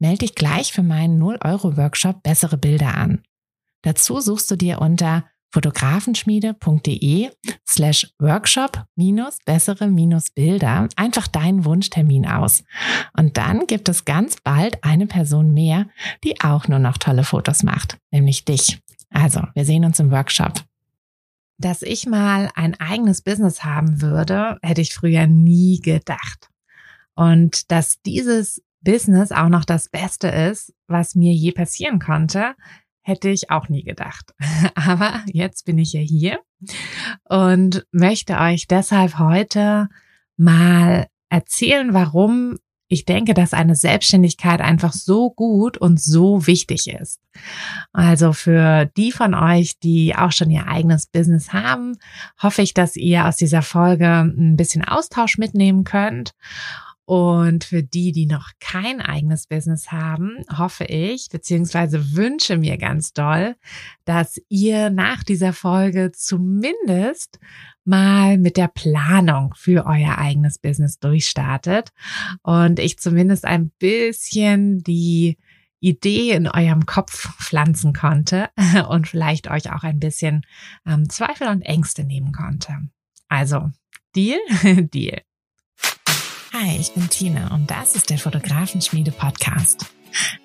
Melde dich gleich für meinen 0-Euro-Workshop Bessere Bilder an. Dazu suchst du dir unter fotografenschmiede.de slash workshop minus bessere minus Bilder einfach deinen Wunschtermin aus. Und dann gibt es ganz bald eine Person mehr, die auch nur noch tolle Fotos macht, nämlich dich. Also, wir sehen uns im Workshop. Dass ich mal ein eigenes Business haben würde, hätte ich früher nie gedacht. Und dass dieses Business auch noch das Beste ist, was mir je passieren konnte, hätte ich auch nie gedacht. Aber jetzt bin ich ja hier und möchte euch deshalb heute mal erzählen, warum ich denke, dass eine Selbstständigkeit einfach so gut und so wichtig ist. Also für die von euch, die auch schon ihr eigenes Business haben, hoffe ich, dass ihr aus dieser Folge ein bisschen Austausch mitnehmen könnt und für die, die noch kein eigenes Business haben, hoffe ich, beziehungsweise wünsche mir ganz doll, dass ihr nach dieser Folge zumindest mal mit der Planung für euer eigenes Business durchstartet und ich zumindest ein bisschen die Idee in eurem Kopf pflanzen konnte und vielleicht euch auch ein bisschen ähm, Zweifel und Ängste nehmen konnte. Also, Deal? Deal. Hi, ich bin Tina und das ist der Fotografenschmiede Podcast.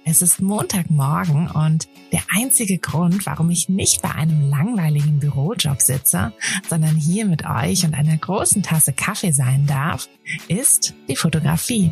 Es ist Montagmorgen und der einzige Grund, warum ich nicht bei einem langweiligen Bürojob sitze, sondern hier mit euch und einer großen Tasse Kaffee sein darf, ist die Fotografie.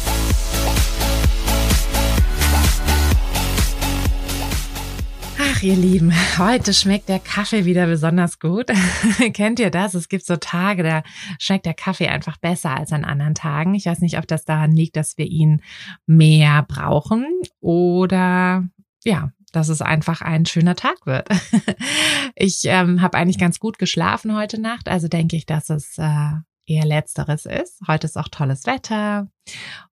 Ach, ihr Lieben, heute schmeckt der Kaffee wieder besonders gut. Kennt ihr das? Es gibt so Tage, da schmeckt der Kaffee einfach besser als an anderen Tagen. Ich weiß nicht, ob das daran liegt, dass wir ihn mehr brauchen oder ja, dass es einfach ein schöner Tag wird. ich ähm, habe eigentlich ganz gut geschlafen heute Nacht, also denke ich, dass es äh, eher letzteres ist. Heute ist auch tolles Wetter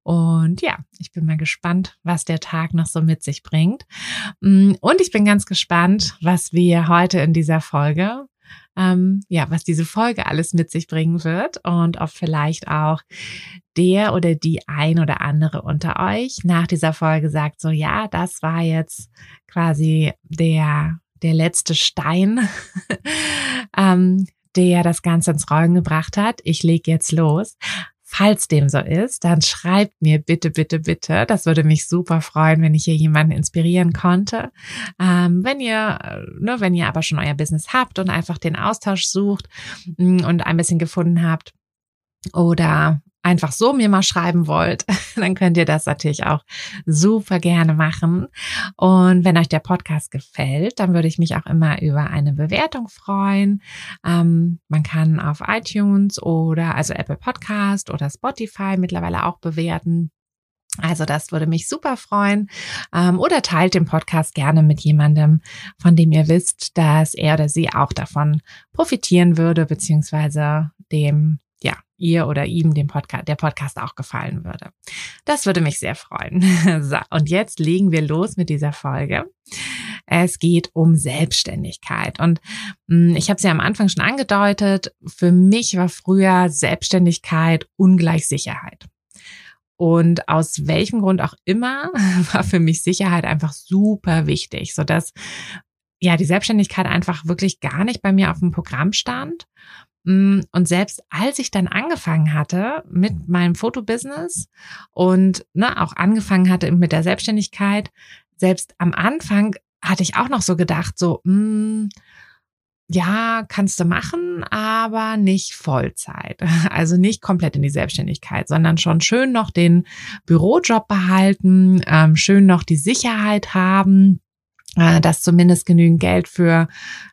und ja, ich bin mal gespannt, was der Tag noch so mit sich bringt. Mm, und ich bin ganz gespannt, was wir heute in dieser Folge ähm, ja, was diese Folge alles mit sich bringen wird und ob vielleicht auch der oder die ein oder andere unter euch nach dieser Folge sagt, so ja, das war jetzt quasi der, der letzte Stein, ähm, der das Ganze ins Rollen gebracht hat. Ich lege jetzt los. Falls dem so ist, dann schreibt mir bitte, bitte, bitte. Das würde mich super freuen, wenn ich hier jemanden inspirieren konnte. Ähm, wenn ihr, ne, wenn ihr aber schon euer Business habt und einfach den Austausch sucht mm, und ein bisschen gefunden habt oder einfach so mir mal schreiben wollt, dann könnt ihr das natürlich auch super gerne machen. Und wenn euch der Podcast gefällt, dann würde ich mich auch immer über eine Bewertung freuen. Ähm, man kann auf iTunes oder also Apple Podcast oder Spotify mittlerweile auch bewerten. Also das würde mich super freuen. Ähm, oder teilt den Podcast gerne mit jemandem, von dem ihr wisst, dass er oder sie auch davon profitieren würde, beziehungsweise dem ja, ihr oder ihm dem Podcast, der Podcast auch gefallen würde. Das würde mich sehr freuen. so, und jetzt legen wir los mit dieser Folge. Es geht um Selbstständigkeit. Und hm, ich habe es ja am Anfang schon angedeutet, für mich war früher Selbstständigkeit ungleich Sicherheit. Und aus welchem Grund auch immer war für mich Sicherheit einfach super wichtig, so dass ja die Selbstständigkeit einfach wirklich gar nicht bei mir auf dem Programm stand. Mm, und selbst als ich dann angefangen hatte mit meinem Fotobusiness und ne, auch angefangen hatte mit der Selbstständigkeit, selbst am Anfang hatte ich auch noch so gedacht, so, mh, mm, ja, kannst du machen, aber nicht Vollzeit. Also nicht komplett in die Selbstständigkeit, sondern schon schön noch den Bürojob behalten, ähm, schön noch die Sicherheit haben, äh, dass zumindest genügend Geld für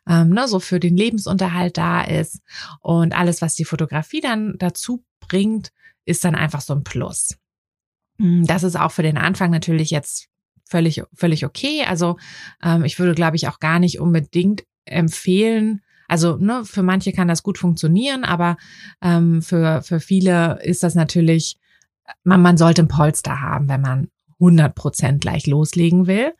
ähm, ne, so für den Lebensunterhalt da ist und alles, was die Fotografie dann dazu bringt, ist dann einfach so ein Plus. Hm, das ist auch für den Anfang natürlich jetzt völlig völlig okay. Also ähm, ich würde, glaube ich, auch gar nicht unbedingt empfehlen. Also ne, für manche kann das gut funktionieren, aber ähm, für für viele ist das natürlich man, man sollte ein Polster haben, wenn man 100 Prozent gleich loslegen will,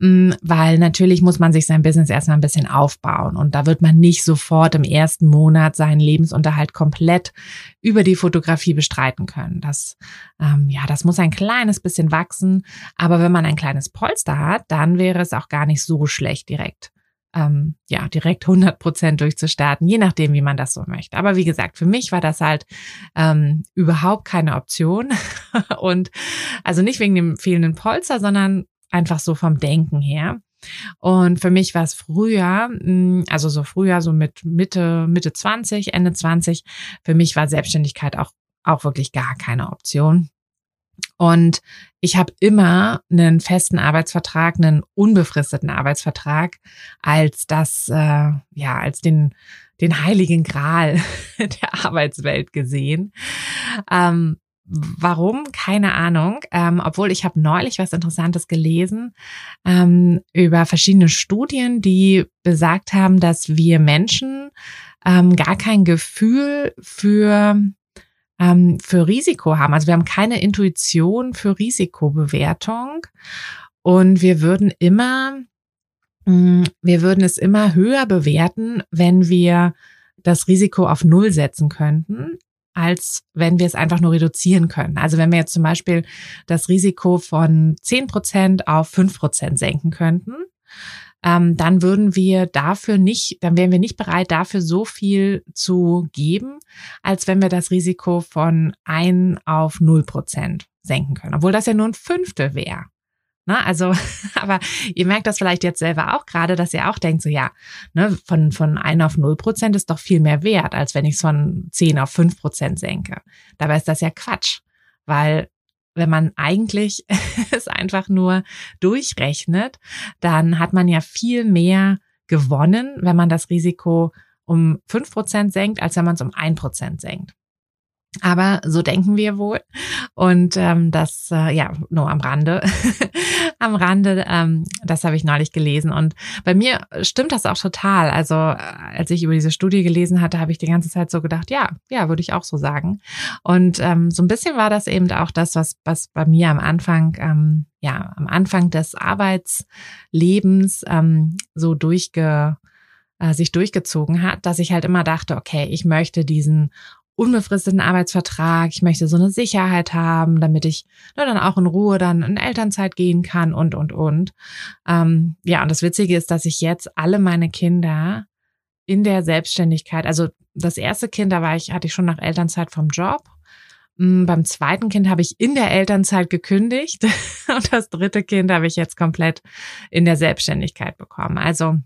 mm, weil natürlich muss man sich sein Business erstmal ein bisschen aufbauen und da wird man nicht sofort im ersten Monat seinen Lebensunterhalt komplett über die Fotografie bestreiten können. Das, ähm, ja, das muss ein kleines bisschen wachsen, aber wenn man ein kleines Polster hat, dann wäre es auch gar nicht so schlecht direkt ähm, ja, direkt 100 Prozent durchzustarten, je nachdem, wie man das so möchte. Aber wie gesagt, für mich war das halt ähm, überhaupt keine Option. Und also nicht wegen dem fehlenden Polster, sondern einfach so vom Denken her. Und für mich war es früher, hm, also so früher, so mit Mitte, Mitte 20, Ende 20, für mich war Selbstständigkeit auch, auch wirklich gar keine Option. Und ich habe immer einen festen Arbeitsvertrag, einen unbefristeten Arbeitsvertrag als das, äh, ja, als den, den heiligen Gral der Arbeitswelt gesehen. Ähm, Warum? Keine Ahnung. Ähm, obwohl ich habe neulich was Interessantes gelesen ähm, über verschiedene Studien, die besagt haben, dass wir Menschen ähm, gar kein Gefühl für ähm, für Risiko haben. Also wir haben keine Intuition für Risikobewertung und wir würden immer, mh, mm, wir würden es immer höher bewerten, wenn wir das Risiko auf Null setzen könnten, als wenn wir es einfach nur reduzieren können. Also wenn wir jetzt zum Beispiel das Risiko von zehn Prozent auf fünf Prozent senken könnten, ähm, dann würden wir dafür nicht, dann wären wir nicht bereit, dafür so viel zu geben, als wenn wir das Risiko von ein auf null Prozent senken können. Obwohl das ja nur ein Fünftel wäre. Ne, also, aber ihr merkt das vielleicht jetzt selber auch gerade, dass ihr auch denkt, so ja, ne, von, von ein auf null Prozent ist doch viel mehr wert, als wenn ich es von zehn auf fünf Prozent senke. Dabei ist das ja Quatsch, weil wenn man eigentlich es einfach nur durchrechnet, dann hat man ja viel mehr gewonnen, wenn man das Risiko um fünf Prozent senkt, als wenn man es um ein Prozent senkt. Aber so denken wir wohl. Und ähm, das, äh, ja, nur am Rande. am Rande, ähm, das habe ich neulich gelesen. Und bei mir stimmt das auch total. Also, äh, als ich über diese Studie gelesen hatte, habe ich die ganze Zeit so gedacht, ja, ja, würde ich auch so sagen. Und ähm, so ein bisschen war das eben auch das, was, was bei mir am Anfang, ähm, ja, am Anfang des Arbeitslebens ähm, so durchge äh, sich durchgezogen hat, dass ich halt immer dachte, okay, ich möchte diesen unbefristeten Arbeitsvertrag, ich möchte so eine Sicherheit haben, damit ich ne, dann auch in Ruhe dann in Elternzeit gehen kann und, und, und. Ähm, ja, und das Witzige ist, dass ich jetzt alle meine Kinder in der Selbstständigkeit, also das erste Kind, da war ich, hatte ich schon nach Elternzeit vom Job. Mm, beim zweiten Kind habe ich in der Elternzeit gekündigt und das dritte Kind habe ich jetzt komplett in der Selbstständigkeit bekommen. Also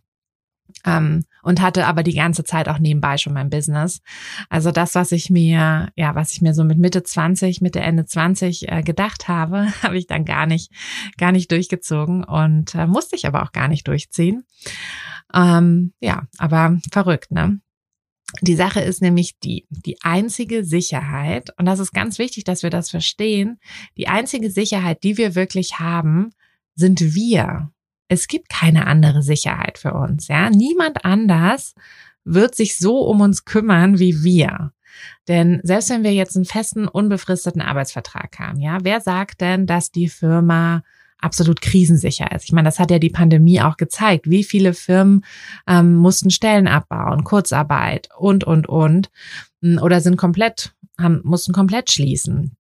ähm, und hatte aber die ganze Zeit auch nebenbei schon mein Business. Also das, was ich mir, ja, was ich mir so mit Mitte 20, Mitte Ende 20 äh, gedacht habe, habe ich dann gar nicht, gar nicht durchgezogen und äh, musste ich aber auch gar nicht durchziehen. Ähm, ja, aber verrückt, ne? Die Sache ist nämlich die, die einzige Sicherheit, und das ist ganz wichtig, dass wir das verstehen, die einzige Sicherheit, die wir wirklich haben, sind wir es gibt keine andere Sicherheit für uns, ja. Niemand anders wird sich so um uns kümmern wie wir. Denn selbst wenn wir jetzt einen festen, unbefristeten Arbeitsvertrag haben, ja, wer sagt denn, dass die Firma absolut krisensicher ist? Ich meine, das hat ja die Pandemie auch gezeigt. Wie viele Firmen ähm, mussten Stellen abbauen, Kurzarbeit und, und, und, oder sind komplett, haben, mussten komplett schließen.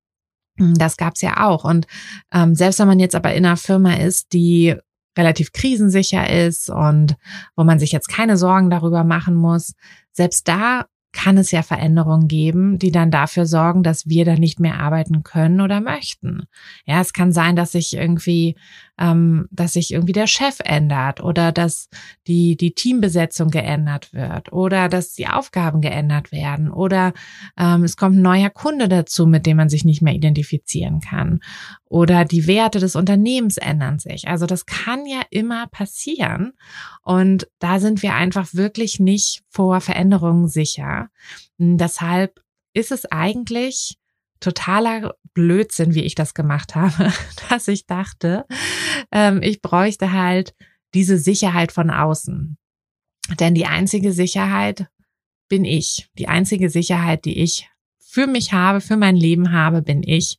Das gab's ja auch. Und ähm, selbst wenn man jetzt aber in einer Firma ist, die relativ krisensicher ist und wo man sich jetzt keine Sorgen darüber machen muss, selbst da kann es ja Veränderungen geben, die dann dafür sorgen, dass wir da nicht mehr arbeiten können oder möchten. Ja, es kann sein, dass sich irgendwie, ähm, dass sich irgendwie der Chef ändert oder dass die die Teambesetzung geändert wird oder dass die Aufgaben geändert werden oder ähm, es kommt ein neuer Kunde dazu, mit dem man sich nicht mehr identifizieren kann oder die Werte des Unternehmens ändern sich. Also das kann ja immer passieren. Und da sind wir einfach wirklich nicht vor Veränderungen sicher. Deshalb ist es eigentlich totaler Blödsinn, wie ich das gemacht habe, dass ich dachte, ähm, ich bräuchte halt diese Sicherheit von außen. Denn die einzige Sicherheit bin ich. Die einzige Sicherheit, die ich für mich habe, für mein Leben habe, bin ich.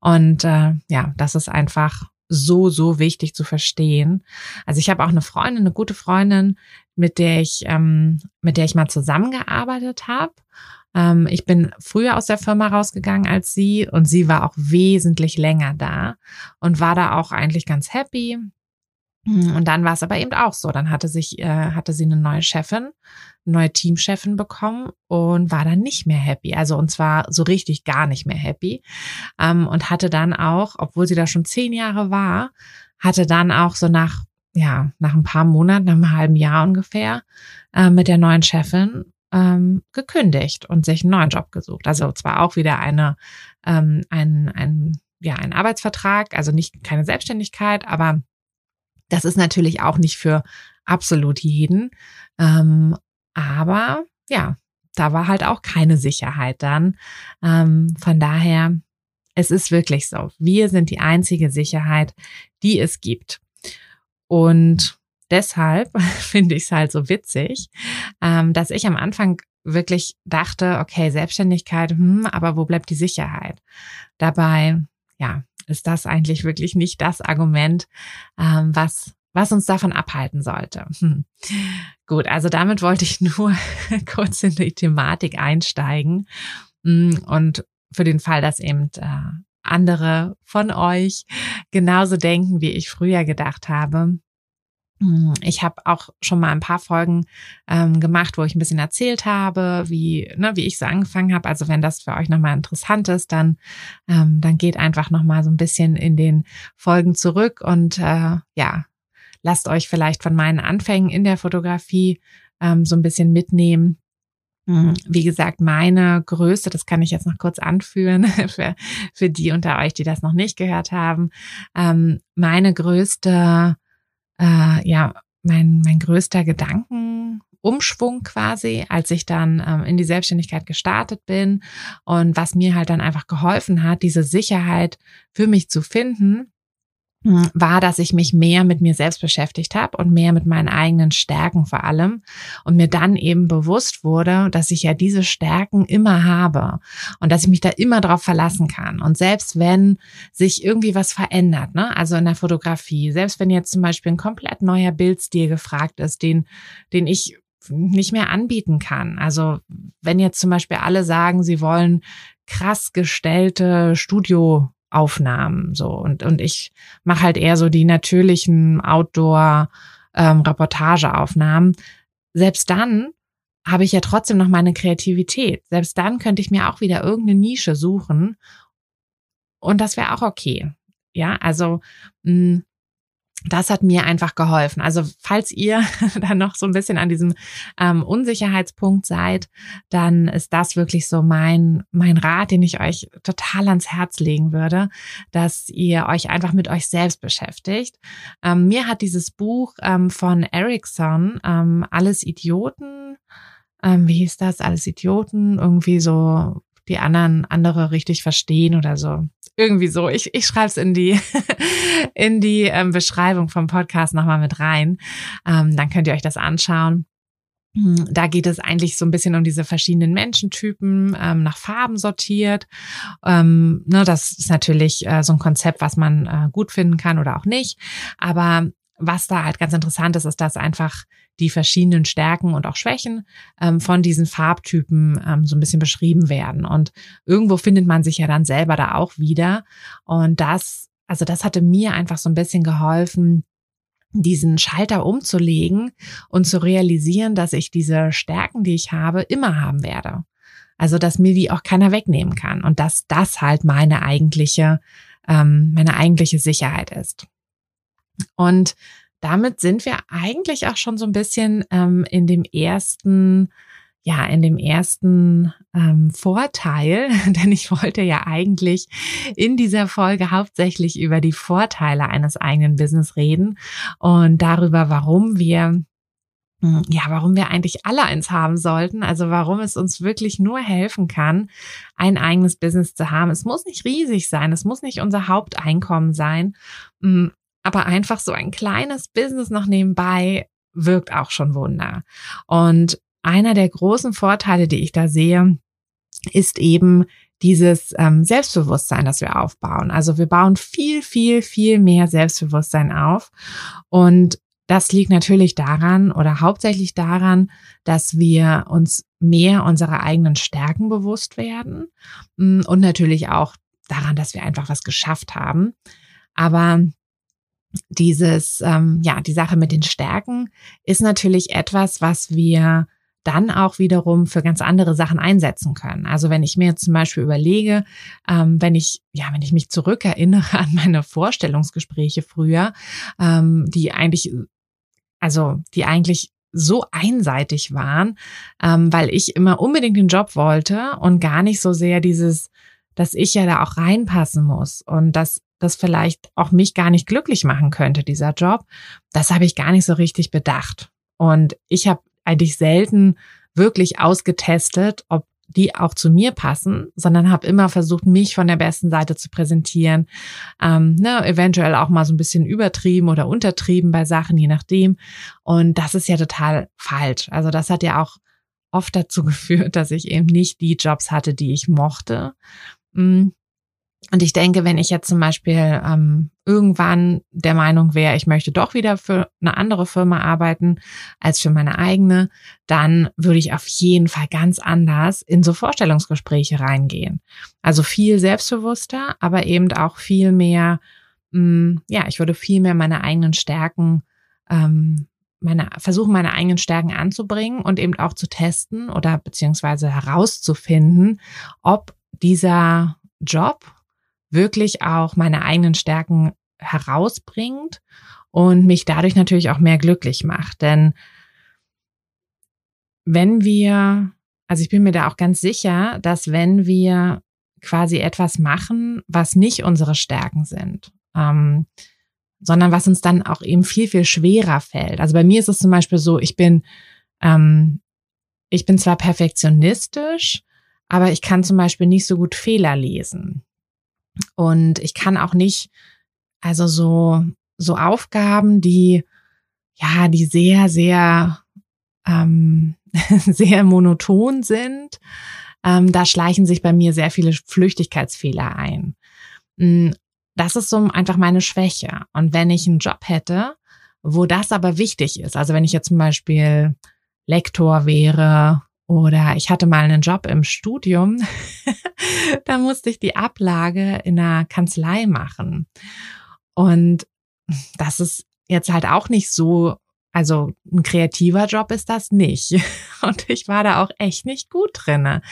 Und äh, ja, das ist einfach so, so wichtig zu verstehen. Also ich habe auch eine Freundin, eine gute Freundin, mit der ich, ähm, mit der ich mal zusammengearbeitet habe. Ähm, ich bin früher aus der Firma rausgegangen als sie und sie war auch wesentlich länger da und war da auch eigentlich ganz happy. Und dann war es aber eben auch so. Dann hatte sich, äh, hatte sie eine neue Chefin neue Teamchefin bekommen und war dann nicht mehr happy. Also und zwar so richtig gar nicht mehr happy. Ähm, und hatte dann auch, obwohl sie da schon zehn Jahre war, hatte dann auch so nach, ja, nach ein paar Monaten, nach einem halben Jahr ungefähr, äh, mit der neuen Chefin ähm, gekündigt und sich einen neuen Job gesucht. Also zwar auch wieder eine, ähm, ein, ein, ja, ein Arbeitsvertrag, also nicht keine Selbstständigkeit, aber das ist natürlich auch nicht für absolut jeden. Ähm, aber ja, da war halt auch keine Sicherheit dann. Ähm, von daher, es ist wirklich so. Wir sind die einzige Sicherheit, die es gibt. Und deshalb finde ich es halt so witzig, ähm, dass ich am Anfang wirklich dachte, okay, Selbstständigkeit, hm, aber wo bleibt die Sicherheit? Dabei, ja, ist das eigentlich wirklich nicht das Argument, ähm, was was uns davon abhalten sollte. Hm. Gut, also damit wollte ich nur kurz in die Thematik einsteigen hm, und für den Fall, dass eben äh, andere von euch genauso denken, wie ich früher gedacht habe. Hm, ich habe auch schon mal ein paar Folgen ähm, gemacht, wo ich ein bisschen erzählt habe, wie, ne, wie ich so angefangen habe. Also wenn das für euch nochmal interessant ist, dann, ähm, dann geht einfach nochmal so ein bisschen in den Folgen zurück und äh, ja, lasst euch vielleicht von meinen Anfängen in der Fotografie ähm, so ein bisschen mitnehmen. Hm, wie gesagt, meine größte, das kann ich jetzt noch kurz anführen für, für die unter euch, die das noch nicht gehört haben. Ähm, meine größte, äh, ja, mein, mein größter Gedankenumschwung quasi, als ich dann ähm, in die Selbstständigkeit gestartet bin und was mir halt dann einfach geholfen hat, diese Sicherheit für mich zu finden, war, dass ich mich mehr mit mir selbst beschäftigt habe und mehr mit meinen eigenen Stärken vor allem und mir dann eben bewusst wurde, dass ich ja diese Stärken immer habe und dass ich mich da immer drauf verlassen kann. Und selbst wenn sich irgendwie was verändert, ne, also in der Fotografie, selbst wenn jetzt zum Beispiel ein komplett neuer Bildstil gefragt ist, den, den ich nicht mehr anbieten kann. Also wenn jetzt zum Beispiel alle sagen, sie wollen krass gestellte Studio Aufnahmen so und und ich mache halt eher so die natürlichen Outdoor ähm, Reportageaufnahmen. Selbst dann habe ich ja trotzdem noch meine Kreativität. Selbst dann könnte ich mir auch wieder irgendeine Nische suchen und das wäre auch okay. Ja, also mh, hm, das hat mir einfach geholfen. Also falls ihr dann noch so ein bisschen an diesem ähm, Unsicherheitspunkt seid, dann ist das wirklich so mein, mein Rat, den ich euch total ans Herz legen würde, dass ihr euch einfach mit euch selbst beschäftigt. Ähm, mir hat dieses Buch ähm, von Erickson, ähm, Alles Idioten, ähm, wie hieß das? Alles Idioten, irgendwie so die anderen andere richtig verstehen oder so. Irgendwie so. Ich, ich schreibe es in die, in die ähm, Beschreibung vom Podcast nochmal mit rein. Ähm, dann könnt ihr euch das anschauen. Hm, da geht es eigentlich so ein bisschen um diese verschiedenen Menschentypen, ähm, nach Farben sortiert. Ähm, ne, das ist natürlich äh, so ein Konzept, was man äh, gut finden kann oder auch nicht. Aber was da halt ganz interessant ist, ist, dass einfach die verschiedenen Stärken und auch Schwächen ähm, von diesen Farbtypen ähm, so ein bisschen beschrieben werden. Und irgendwo findet man sich ja dann selber da auch wieder. Und das, also das hatte mir einfach so ein bisschen geholfen, diesen Schalter umzulegen und zu realisieren, dass ich diese Stärken, die ich habe, immer haben werde. Also, dass mir die auch keiner wegnehmen kann und dass das halt meine eigentliche, ähm, meine eigentliche Sicherheit ist. Und damit sind wir eigentlich auch schon so ein bisschen ähm, in dem ersten, ja, in dem ersten ähm, Vorteil, denn ich wollte ja eigentlich in dieser Folge hauptsächlich über die Vorteile eines eigenen Business reden und darüber, warum wir hm, ja, warum wir eigentlich alle eins haben sollten, also warum es uns wirklich nur helfen kann, ein eigenes Business zu haben. Es muss nicht riesig sein, es muss nicht unser Haupteinkommen sein, hm, aber einfach so ein kleines Business noch nebenbei wirkt auch schon Wunder. Und einer der großen Vorteile, die ich da sehe, ist eben dieses ähm, Selbstbewusstsein, das wir aufbauen. Also wir bauen viel, viel, viel mehr Selbstbewusstsein auf. Und das liegt natürlich daran oder hauptsächlich daran, dass wir uns mehr unserer eigenen Stärken bewusst werden mm, und natürlich auch daran, dass wir einfach was geschafft haben. Aber dieses, ähm, ja, die Sache mit den Stärken ist natürlich etwas, was wir dann auch wiederum für ganz andere Sachen einsetzen können. Also wenn ich mir zum Beispiel überlege, ähm, wenn ich, ja, wenn ich mich zurückerinnere an meine Vorstellungsgespräche früher, ähm, die eigentlich, also die eigentlich so einseitig waren, ähm, weil ich immer unbedingt den Job wollte und gar nicht so sehr dieses, dass ich ja da auch reinpassen muss und dass das vielleicht auch mich gar nicht glücklich machen könnte, dieser Job, das habe ich gar nicht so richtig bedacht. Und ich habe eigentlich selten wirklich ausgetestet, ob die auch zu mir passen, sondern habe immer versucht, mich von der besten Seite zu präsentieren. Ähm, ne, eventuell auch mal so ein bisschen übertrieben oder untertrieben bei Sachen, je nachdem. Und das ist ja total falsch. Also das hat ja auch oft dazu geführt, dass ich eben nicht die Jobs hatte, die ich mochte. Mm. Und ich denke, wenn ich jetzt zum Beispiel ähm, irgendwann der Meinung wäre, ich möchte doch wieder für eine andere Firma arbeiten als für meine eigene, dann würde ich auf jeden Fall ganz anders in so Vorstellungsgespräche reingehen. Also viel selbstbewusster, aber eben auch viel mehr, mh, mm, ja, ich würde viel mehr meine eigenen Stärken ähm, meine, versuchen, meine eigenen Stärken anzubringen und eben auch zu testen oder beziehungsweise herauszufinden, ob dieser Job wirklich auch meine eigenen Stärken herausbringt und mich dadurch natürlich auch mehr glücklich macht. Denn wenn wir, also ich bin mir da auch ganz sicher, dass wenn wir quasi etwas machen, was nicht unsere Stärken sind, ähm, sondern was uns dann auch eben viel, viel schwerer fällt. Also bei mir ist es zum Beispiel so, ich bin, ähm, ich bin zwar perfektionistisch, aber ich kann zum Beispiel nicht so gut Fehler lesen. Und ich kann auch nicht, also so, so Aufgaben, die, ja, die sehr, sehr, ähm, sehr monoton sind, ähm, da schleichen sich bei mir sehr viele Flüchtigkeitsfehler ein. Mm, das ist so einfach meine Schwäche. Und wenn ich einen Job hätte, wo das aber wichtig ist, also wenn ich jetzt zum Beispiel Lektor wäre oder ich hatte mal einen Job im Studium, da musste ich die Ablage in einer Kanzlei machen. Und das ist jetzt halt auch nicht so, also ein kreativer Job ist das nicht. Und ich war da auch echt nicht gut drinne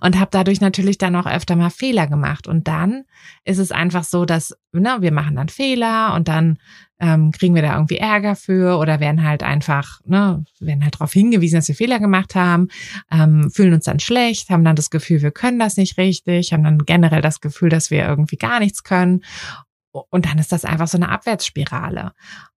und habe dadurch natürlich dann auch öfter mal Fehler gemacht. Und dann ist es einfach so, dass ne, wir machen dann Fehler und dann ähm, kriegen wir da irgendwie Ärger für oder werden halt einfach, ne, werden halt darauf hingewiesen, dass wir Fehler gemacht haben, ähm, fühlen uns dann schlecht, haben dann das Gefühl, wir können das nicht richtig, haben dann generell das Gefühl, dass wir irgendwie gar nichts können. Und dann ist das einfach so eine Abwärtsspirale.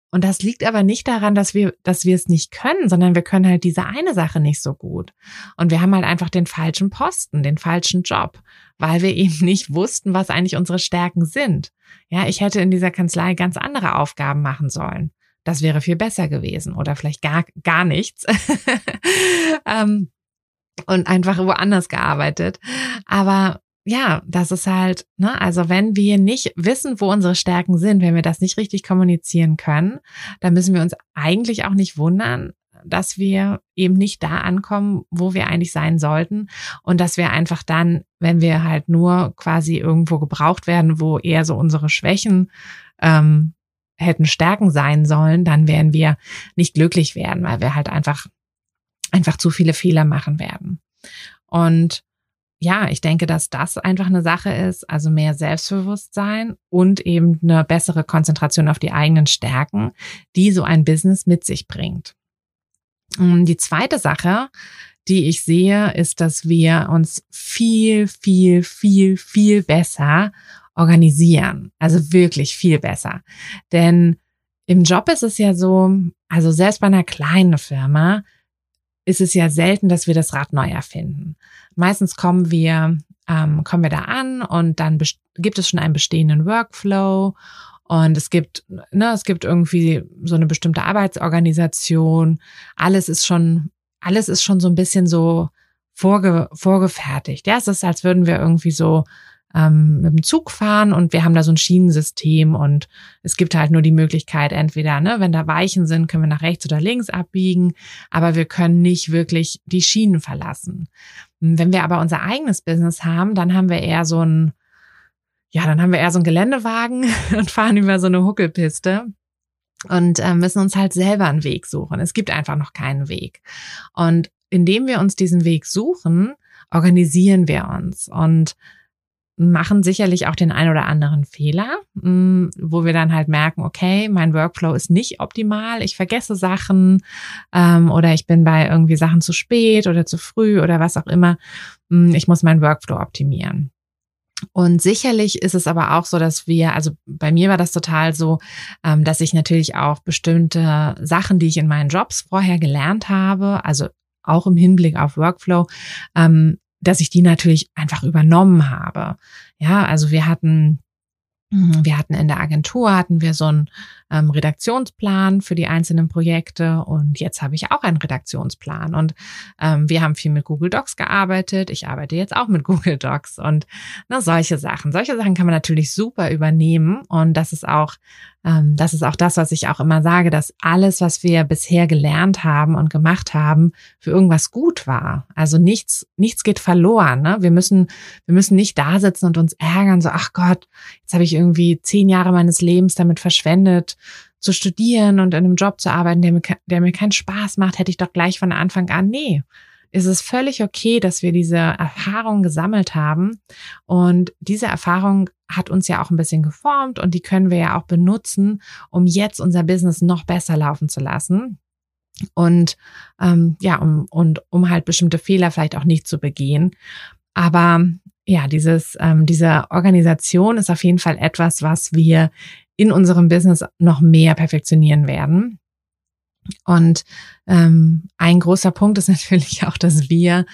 Und das liegt aber nicht daran, dass wir, dass wir es nicht können, sondern wir können halt diese eine Sache nicht so gut. Und wir haben halt einfach den falschen Posten, den falschen Job, weil wir eben nicht wussten, was eigentlich unsere Stärken sind. Ja, ich hätte in dieser Kanzlei ganz andere Aufgaben machen sollen. Das wäre viel besser gewesen oder vielleicht gar, gar nichts. ähm, und einfach woanders gearbeitet. Aber ja, das ist halt, ne, also wenn wir nicht wissen, wo unsere Stärken sind, wenn wir das nicht richtig kommunizieren können, dann müssen wir uns eigentlich auch nicht wundern, dass wir eben nicht da ankommen, wo wir eigentlich sein sollten und dass wir einfach dann, wenn wir halt nur quasi irgendwo gebraucht werden, wo eher so unsere Schwächen ähm, hätten Stärken sein sollen, dann werden wir nicht glücklich werden, weil wir halt einfach einfach zu viele Fehler machen werden. Und ja, ich denke, dass das einfach eine Sache ist, also mehr Selbstbewusstsein und eben eine bessere Konzentration auf die eigenen Stärken, die so ein Business mit sich bringt. Die zweite Sache, die ich sehe, ist, dass wir uns viel, viel, viel, viel besser organisieren. Also wirklich viel besser. Denn im Job ist es ja so, also selbst bei einer kleinen Firma ist es ja selten, dass wir das Rad neu erfinden. Meistens kommen wir, ähm, kommen wir da an und dann gibt es schon einen bestehenden Workflow und es gibt, ne, es gibt irgendwie so eine bestimmte Arbeitsorganisation. Alles ist schon, alles ist schon so ein bisschen so vorge, vorgefertigt. Ja, es ist, als würden wir irgendwie so ähm, mit dem Zug fahren und wir haben da so ein Schienensystem und es gibt halt nur die Möglichkeit, entweder, ne, wenn da Weichen sind, können wir nach rechts oder links abbiegen, aber wir können nicht wirklich die Schienen verlassen. Wenn wir aber unser eigenes Business haben, dann haben wir eher so ein, ja, dann haben wir eher so einen Geländewagen und fahren über so eine Huckelpiste und äh, müssen uns halt selber einen Weg suchen. Es gibt einfach noch keinen Weg. Und indem wir uns diesen Weg suchen, organisieren wir uns und machen sicherlich auch den ein oder anderen Fehler, mm, wo wir dann halt merken, okay, mein Workflow ist nicht optimal, ich vergesse Sachen ähm, oder ich bin bei irgendwie Sachen zu spät oder zu früh oder was auch immer. Mm, ich muss meinen Workflow optimieren. Und sicherlich ist es aber auch so, dass wir, also bei mir war das total so, ähm, dass ich natürlich auch bestimmte Sachen, die ich in meinen Jobs vorher gelernt habe, also auch im Hinblick auf Workflow, ähm, dass ich die natürlich einfach übernommen habe. Ja, also wir hatten Mhm, wir hatten in der Agentur hatten wir so einen ähm, Redaktionsplan für die einzelnen Projekte und jetzt habe ich auch einen Redaktionsplan und ähm, wir haben viel mit Google Docs gearbeitet. Ich arbeite jetzt auch mit Google Docs und na, solche Sachen. Solche Sachen kann man natürlich super übernehmen und das ist auch ähm, das ist auch das, was ich auch immer sage, dass alles, was wir bisher gelernt haben und gemacht haben, für irgendwas gut war. Also nichts nichts geht verloren. Ne? Wir müssen wir müssen nicht da sitzen und uns ärgern so ach Gott jetzt habe ich irgendwie zehn Jahre meines Lebens damit verschwendet, zu studieren und in einem Job zu arbeiten, der mir, der mir keinen Spaß macht, hätte ich doch gleich von Anfang an, nee, ist es völlig okay, dass wir diese Erfahrung gesammelt haben. Und diese Erfahrung hat uns ja auch ein bisschen geformt und die können wir ja auch benutzen, um jetzt unser Business noch besser laufen zu lassen. Und ähm, ja, um, und um halt bestimmte Fehler vielleicht auch nicht zu begehen. Aber ja, dieses, ähm, diese Organisation ist auf jeden Fall etwas, was wir in unserem Business noch mehr perfektionieren werden. Und ähm, ein großer Punkt ist natürlich auch, dass wir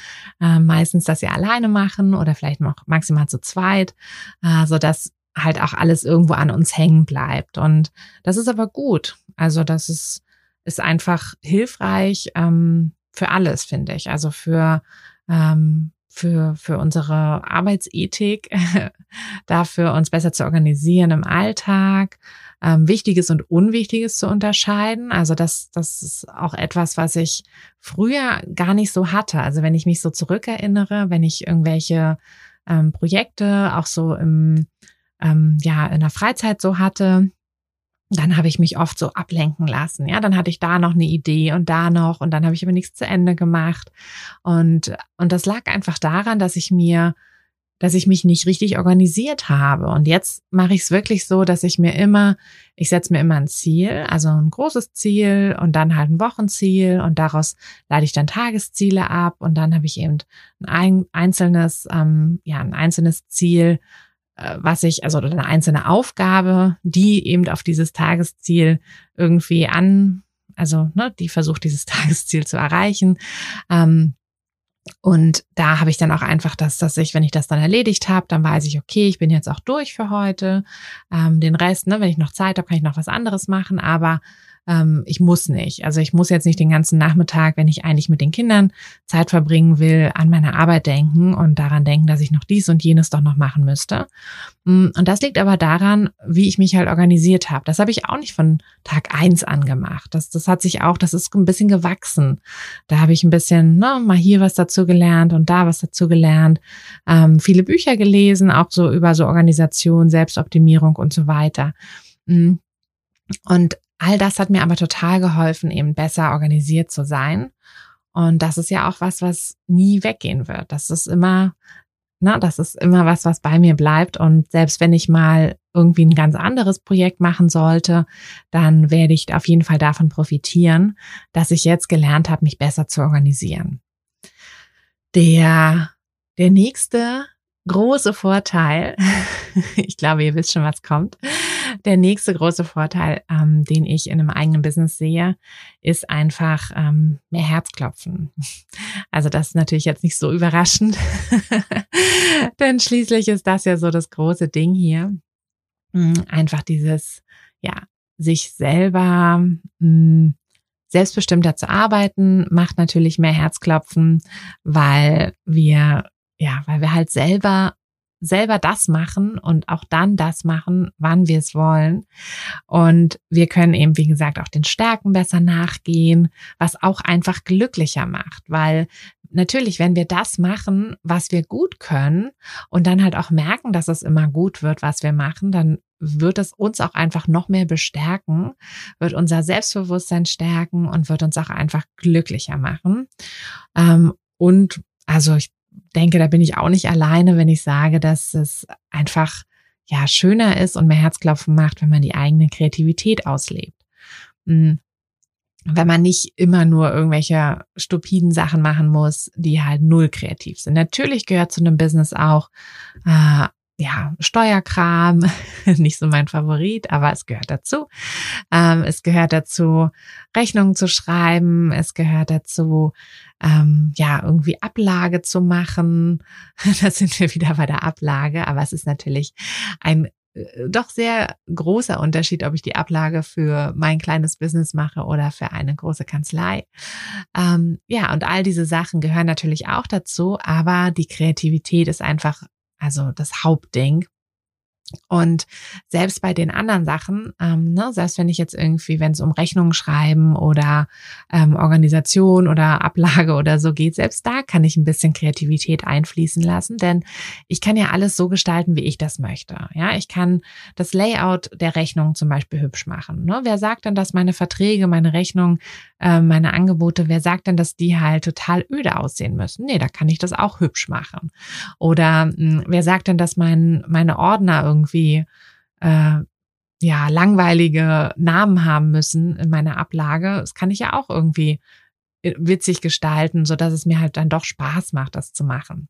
äh, meistens das ja alleine machen oder vielleicht noch maximal zu zweit, äh, so dass halt auch alles irgendwo an uns hängen bleibt. Und das ist aber gut. Also das ist, ist einfach hilfreich ähm, für alles, finde ich. Also für ähm, für, für unsere Arbeitsethik, dafür uns besser zu organisieren im Alltag, ähm, Wichtiges und Unwichtiges zu unterscheiden. Also das, das ist auch etwas, was ich früher gar nicht so hatte. Also wenn ich mich so zurückerinnere, wenn ich irgendwelche ähm, Projekte auch so im, ähm, ja, in der Freizeit so hatte, dann habe ich mich oft so ablenken lassen. Ja, dann hatte ich da noch eine Idee und da noch und dann habe ich aber nichts zu Ende gemacht. Und, und das lag einfach daran, dass ich mir, dass ich mich nicht richtig organisiert habe. Und jetzt mache ich es wirklich so, dass ich mir immer, ich setze mir immer ein Ziel, also ein großes Ziel und dann halt ein Wochenziel und daraus leite ich dann Tagesziele ab und dann habe ich eben ein einzelnes, ähm, ja, ein einzelnes Ziel, was ich, also eine einzelne Aufgabe, die eben auf dieses Tagesziel irgendwie an, also ne, die versucht, dieses Tagesziel zu erreichen. Ähm, und da habe ich dann auch einfach das, dass ich, wenn ich das dann erledigt habe, dann weiß ich, okay, ich bin jetzt auch durch für heute. Ähm, den Rest, ne, wenn ich noch Zeit habe, kann ich noch was anderes machen. Aber ähm, ich muss nicht. Also ich muss jetzt nicht den ganzen Nachmittag, wenn ich eigentlich mit den Kindern Zeit verbringen will, an meine Arbeit denken und daran denken, dass ich noch dies und jenes doch noch machen müsste. Mm, und das liegt aber daran, wie ich mich halt organisiert habe. Das habe ich auch nicht von Tag eins an gemacht. Das, das hat sich auch, das ist ein bisschen gewachsen. Da habe ich ein bisschen, ne, mal hier was dazu gelernt und da was dazu gelernt. Ähm, viele Bücher gelesen, auch so über so Organisation, Selbstoptimierung und so weiter. Mm. Und all das hat mir aber total geholfen, eben besser organisiert zu sein. Und das ist ja auch was, was nie weggehen wird. Das ist immer, na, das ist immer was, was bei mir bleibt. Und selbst wenn ich mal irgendwie ein ganz anderes Projekt machen sollte, dann werde ich auf jeden Fall davon profitieren, dass ich jetzt gelernt habe, mich besser zu organisieren. Der, der nächste große Vorteil, ich glaube, ihr wisst schon, was kommt. Der nächste große Vorteil, ähm, den ich in einem eigenen Business sehe, ist einfach ähm, mehr Herzklopfen. Also das ist natürlich jetzt nicht so überraschend, denn schließlich ist das ja so das große Ding hier. Mm, einfach dieses, ja, sich selber mh, mm, selbstbestimmter zu arbeiten, macht natürlich mehr Herzklopfen, weil wir ja, weil wir halt selber selber das machen und auch dann das machen, wann wir es wollen. Und wir können eben, wie gesagt, auch den Stärken besser nachgehen, was auch einfach glücklicher macht, weil natürlich, wenn wir das machen, was wir gut können und dann halt auch merken, dass es immer gut wird, was wir machen, dann wird es uns auch einfach noch mehr bestärken, wird unser Selbstbewusstsein stärken und wird uns auch einfach glücklicher machen. Ähm, und also ich denke, da bin ich auch nicht alleine, wenn ich sage, dass es einfach ja schöner ist und mehr Herzklopfen macht, wenn man die eigene Kreativität auslebt. Hm. Wenn man nicht immer nur irgendwelche stupiden Sachen machen muss, die halt null kreativ sind. Natürlich gehört zu einem Business auch äh, ja, Steuerkram, nicht so mein Favorit, aber es gehört dazu. Ähm, es gehört dazu, Rechnungen zu schreiben. Es gehört dazu, ähm, ja, irgendwie Ablage zu machen. Da sind wir wieder bei der Ablage, aber es ist natürlich ein äh, doch sehr großer Unterschied, ob ich die Ablage für mein kleines Business mache oder für eine große Kanzlei. Ähm, ja, und all diese Sachen gehören natürlich auch dazu, aber die Kreativität ist einfach also das Hauptding. Und selbst bei den anderen Sachen, ähm, ne, selbst wenn ich jetzt irgendwie, wenn es um Rechnungen schreiben oder ähm, Organisation oder Ablage oder so geht, selbst da kann ich ein bisschen Kreativität einfließen lassen, denn ich kann ja alles so gestalten, wie ich das möchte. Ja, ich kann das Layout der Rechnung zum Beispiel hübsch machen. Ne? Wer sagt denn, dass meine Verträge, meine Rechnungen, äh, meine Angebote, wer sagt denn, dass die halt total öde aussehen müssen? Nee, da kann ich das auch hübsch machen. Oder mh, hm, wer sagt denn, dass mein, meine Ordner irgendwie äh, ja langweilige Namen haben müssen in meiner Ablage? Das kann ich ja auch irgendwie äh, witzig gestalten, so dass es mir halt dann doch Spaß macht, das zu machen.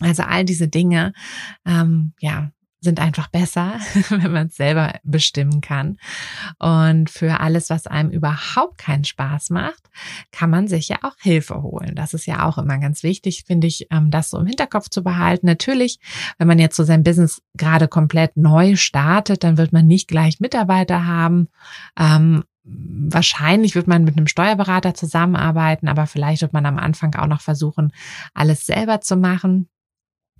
Also all diese Dinge, ähm, ja, sind einfach besser, wenn man es selber bestimmen kann. Und für alles, was einem überhaupt keinen Spaß macht, kann man sich ja auch Hilfe holen. Das ist ja auch immer ganz wichtig, finde ich, ähm, das so im Hinterkopf zu behalten. Natürlich, wenn man jetzt so sein Business gerade komplett neu startet, dann wird man nicht gleich Mitarbeiter haben. Ähm, wahrscheinlich wird man mit einem Steuerberater zusammenarbeiten, aber vielleicht wird man am Anfang auch noch versuchen, alles selber zu machen.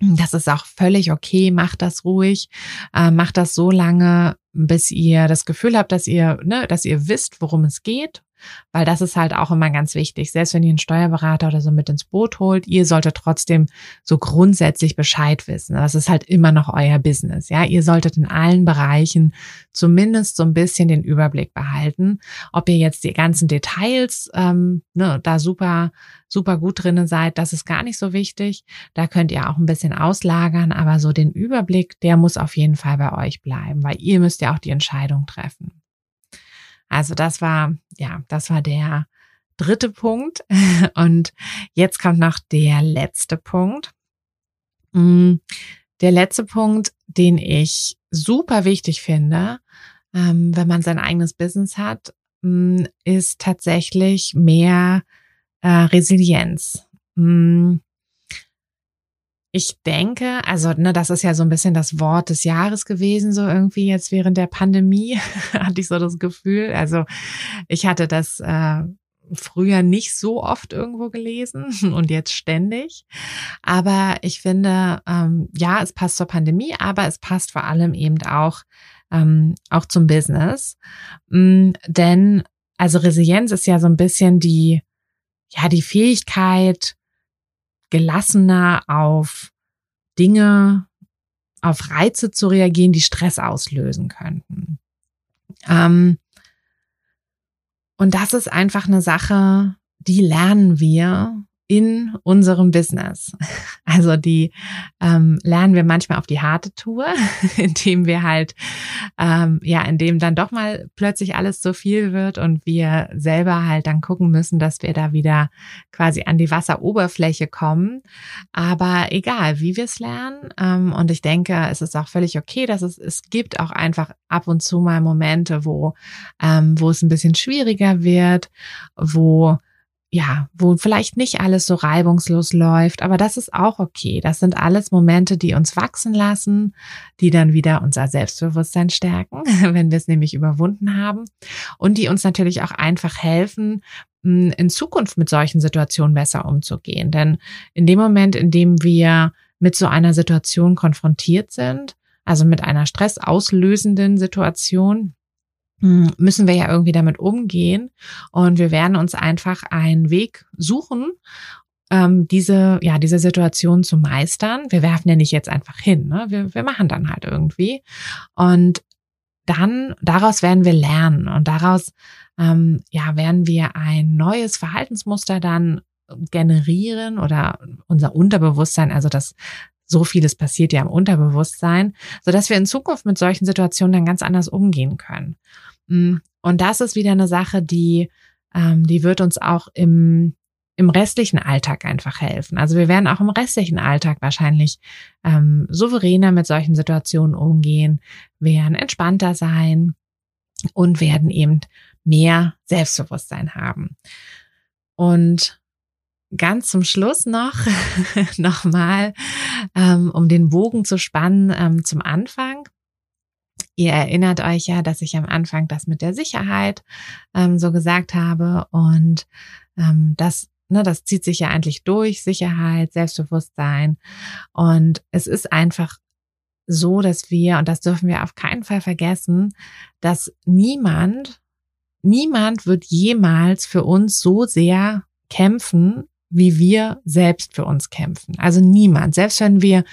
Das ist auch völlig okay, macht das ruhig, äh, macht das so lange, bis ihr das Gefühl habt, dass ihr, ne, dass ihr wisst, worum es geht weil das ist halt auch immer ganz wichtig. Selbst wenn ihr einen Steuerberater oder so mit ins Boot holt, ihr solltet trotzdem so grundsätzlich Bescheid wissen. Das ist halt immer noch euer Business. Ja, ihr solltet in allen Bereichen zumindest so ein bisschen den Überblick behalten. Ob ihr jetzt die ganzen Details ähm, ne, da super super gut drinnen seid, das ist gar nicht so wichtig. Da könnt ihr auch ein bisschen auslagern, aber so den Überblick, der muss auf jeden Fall bei euch bleiben, weil ihr müsst ja auch die Entscheidung treffen. Also das war, ja, das war der dritte Punkt. Und jetzt kommt noch der letzte Punkt. Mm, der letzte Punkt, den ich super wichtig finde, ähm, wenn man sein eigenes Business hat, mm, ist tatsächlich mehr äh, Resilienz. Mm, ich denke, also ne, das ist ja so ein bisschen das Wort des Jahres gewesen, so irgendwie jetzt während der Pandemie hatte ich so das Gefühl. Also ich hatte das äh, früher nicht so oft irgendwo gelesen und jetzt ständig. Aber ich finde, ähm, ja, es passt zur Pandemie, aber es passt vor allem eben auch ähm, auch zum Business, mm, denn also Resilienz ist ja so ein bisschen die ja die Fähigkeit gelassener auf Dinge, auf Reize zu reagieren, die Stress auslösen könnten. Ähm, und das ist einfach eine Sache, die lernen wir in unserem Business. Also die ähm, lernen wir manchmal auf die harte Tour, indem wir halt, ähm, ja, indem dann doch mal plötzlich alles zu viel wird und wir selber halt dann gucken müssen, dass wir da wieder quasi an die Wasseroberfläche kommen. Aber egal, wie wir es lernen. Ähm, und ich denke, es ist auch völlig okay, dass es, es gibt auch einfach ab und zu mal Momente, wo, ähm, wo es ein bisschen schwieriger wird, wo ja, wo vielleicht nicht alles so reibungslos läuft, aber das ist auch okay. Das sind alles Momente, die uns wachsen lassen, die dann wieder unser Selbstbewusstsein stärken, wenn wir es nämlich überwunden haben und die uns natürlich auch einfach helfen, hm, in Zukunft mit solchen Situationen besser umzugehen. Denn in dem Moment, in dem wir mit so einer Situation konfrontiert sind, also mit einer stressauslösenden Situation, müssen wir ja irgendwie damit umgehen und wir werden uns einfach einen Weg suchen, ähm, diese, ja, diese Situation zu meistern. Wir werfen ja nicht jetzt einfach hin, ne? wir, wir machen dann halt irgendwie und dann daraus werden wir lernen und daraus ähm, ja werden wir ein neues Verhaltensmuster dann generieren oder unser Unterbewusstsein, also das so vieles passiert ja im Unterbewusstsein, so dass wir in Zukunft mit solchen Situationen dann ganz anders umgehen können. Mm, und das ist wieder eine Sache, die, ähm, die wird uns auch im, im restlichen Alltag einfach helfen. Also wir werden auch im restlichen Alltag wahrscheinlich ähm, souveräner mit solchen Situationen umgehen, werden entspannter sein und werden eben mehr Selbstbewusstsein haben. Und ganz zum Schluss noch nochmal, ähm, um den Bogen zu spannen ähm, zum Anfang. Ihr erinnert euch ja, dass ich am Anfang das mit der Sicherheit ähm, so gesagt habe und ähm, das Ne, das zieht sich ja eigentlich durch, Sicherheit, Selbstbewusstsein. Und es ist einfach so, dass wir, und das dürfen wir auf keinen Fall vergessen, dass niemand, niemand wird jemals für uns so sehr kämpfen, wie wir selbst für uns kämpfen. Also niemand. Selbst wenn wir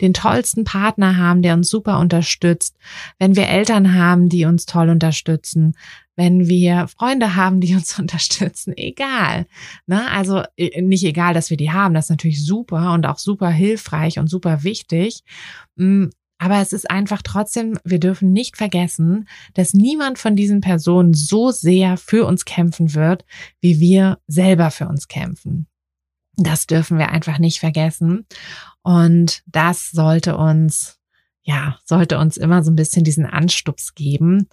den tollsten Partner haben, der uns super unterstützt, wenn wir Eltern haben, die uns toll unterstützen, wenn wir Freunde haben, die uns unterstützen, egal. Ne? Also äh, nicht egal, dass wir die haben, das ist natürlich super und auch super hilfreich und super wichtig. Mm, aber es ist einfach trotzdem, wir dürfen nicht vergessen, dass niemand von diesen Personen so sehr für uns kämpfen wird, wie wir selber für uns kämpfen. Das dürfen wir einfach nicht vergessen. Und das sollte uns, ja, sollte uns immer so ein bisschen diesen Anstups geben,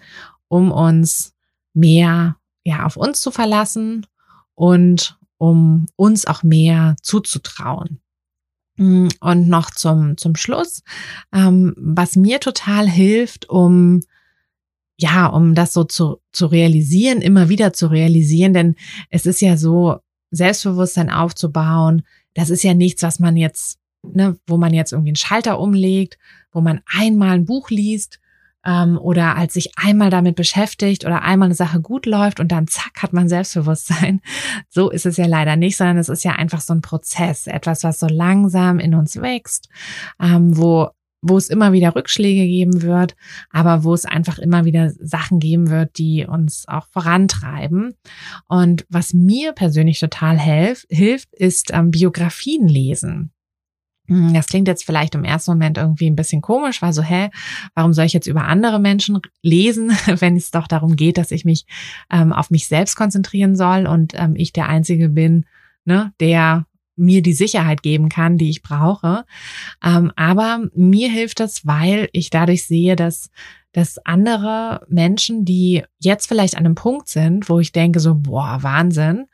um uns mehr, ja, auf uns zu verlassen und um uns auch mehr zuzutrauen. Und noch zum, zum Schluss, ähm, was mir total hilft, um ja, um das so zu, zu realisieren, immer wieder zu realisieren, denn es ist ja so, Selbstbewusstsein aufzubauen, das ist ja nichts, was man jetzt, ne, wo man jetzt irgendwie einen Schalter umlegt, wo man einmal ein Buch liest ähm, oder als sich einmal damit beschäftigt oder einmal eine Sache gut läuft und dann zack hat man Selbstbewusstsein. So ist es ja leider nicht, sondern es ist ja einfach so ein Prozess, etwas, was so langsam in uns wächst, ähm, wo wo es immer wieder Rückschläge geben wird, aber wo es einfach immer wieder Sachen geben wird, die uns auch vorantreiben. Und was mir persönlich total helf, hilft, ist ähm, Biografien lesen. Hm, das klingt jetzt vielleicht im ersten Moment irgendwie ein bisschen komisch, weil so, hä, warum soll ich jetzt über andere Menschen lesen, wenn es doch darum geht, dass ich mich ähm, auf mich selbst konzentrieren soll und ähm, ich der Einzige bin, ne, der mir die Sicherheit geben kann, die ich brauche. Ähm, aber mir hilft das, weil ich dadurch sehe, dass dass andere Menschen, die jetzt vielleicht an einem Punkt sind, wo ich denke so, boah, Wahnsinn,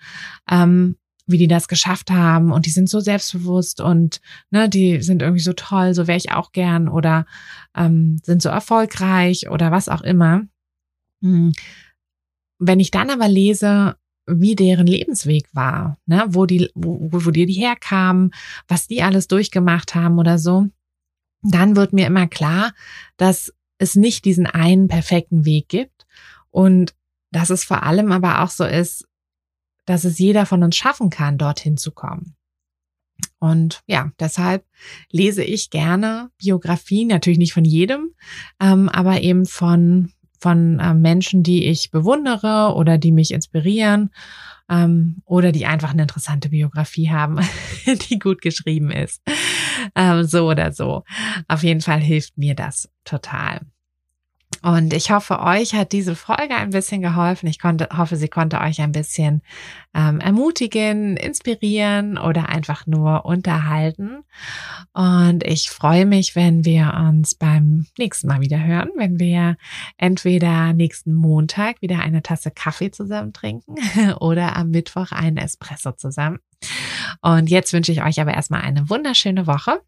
ähm, wie die das geschafft haben und die sind so selbstbewusst und ne, die sind irgendwie so toll, so wäre ich auch gern oder ähm, sind so erfolgreich oder was auch immer. Hm. Wenn ich dann aber lese, wie deren Lebensweg war, ne, wo die, wo, wo die herkamen, was die alles durchgemacht haben oder so, dann wird mir immer klar, dass es nicht diesen einen perfekten Weg gibt und dass es vor allem aber auch so ist, dass es jeder von uns schaffen kann, dorthin zu kommen. Und ja, deshalb lese ich gerne Biografien, natürlich nicht von jedem, ähm, aber eben von, von äh, Menschen, die ich bewundere oder die mich inspirieren ähm, oder die einfach eine interessante Biografie haben, die gut geschrieben ist. Ähm, so oder so. Auf jeden Fall hilft mir das total. Und ich hoffe, euch hat diese Folge ein bisschen geholfen. Ich konnte, hoffe, sie konnte euch ein bisschen ähm, ermutigen, inspirieren oder einfach nur unterhalten. Und ich freue mich, wenn wir uns beim nächsten Mal wieder hören, wenn wir entweder nächsten Montag wieder eine Tasse Kaffee zusammen trinken oder am Mittwoch einen Espresso zusammen. Und jetzt wünsche ich euch aber erstmal eine wunderschöne Woche.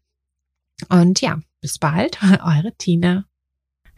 Und ja, bis bald, eure Tina.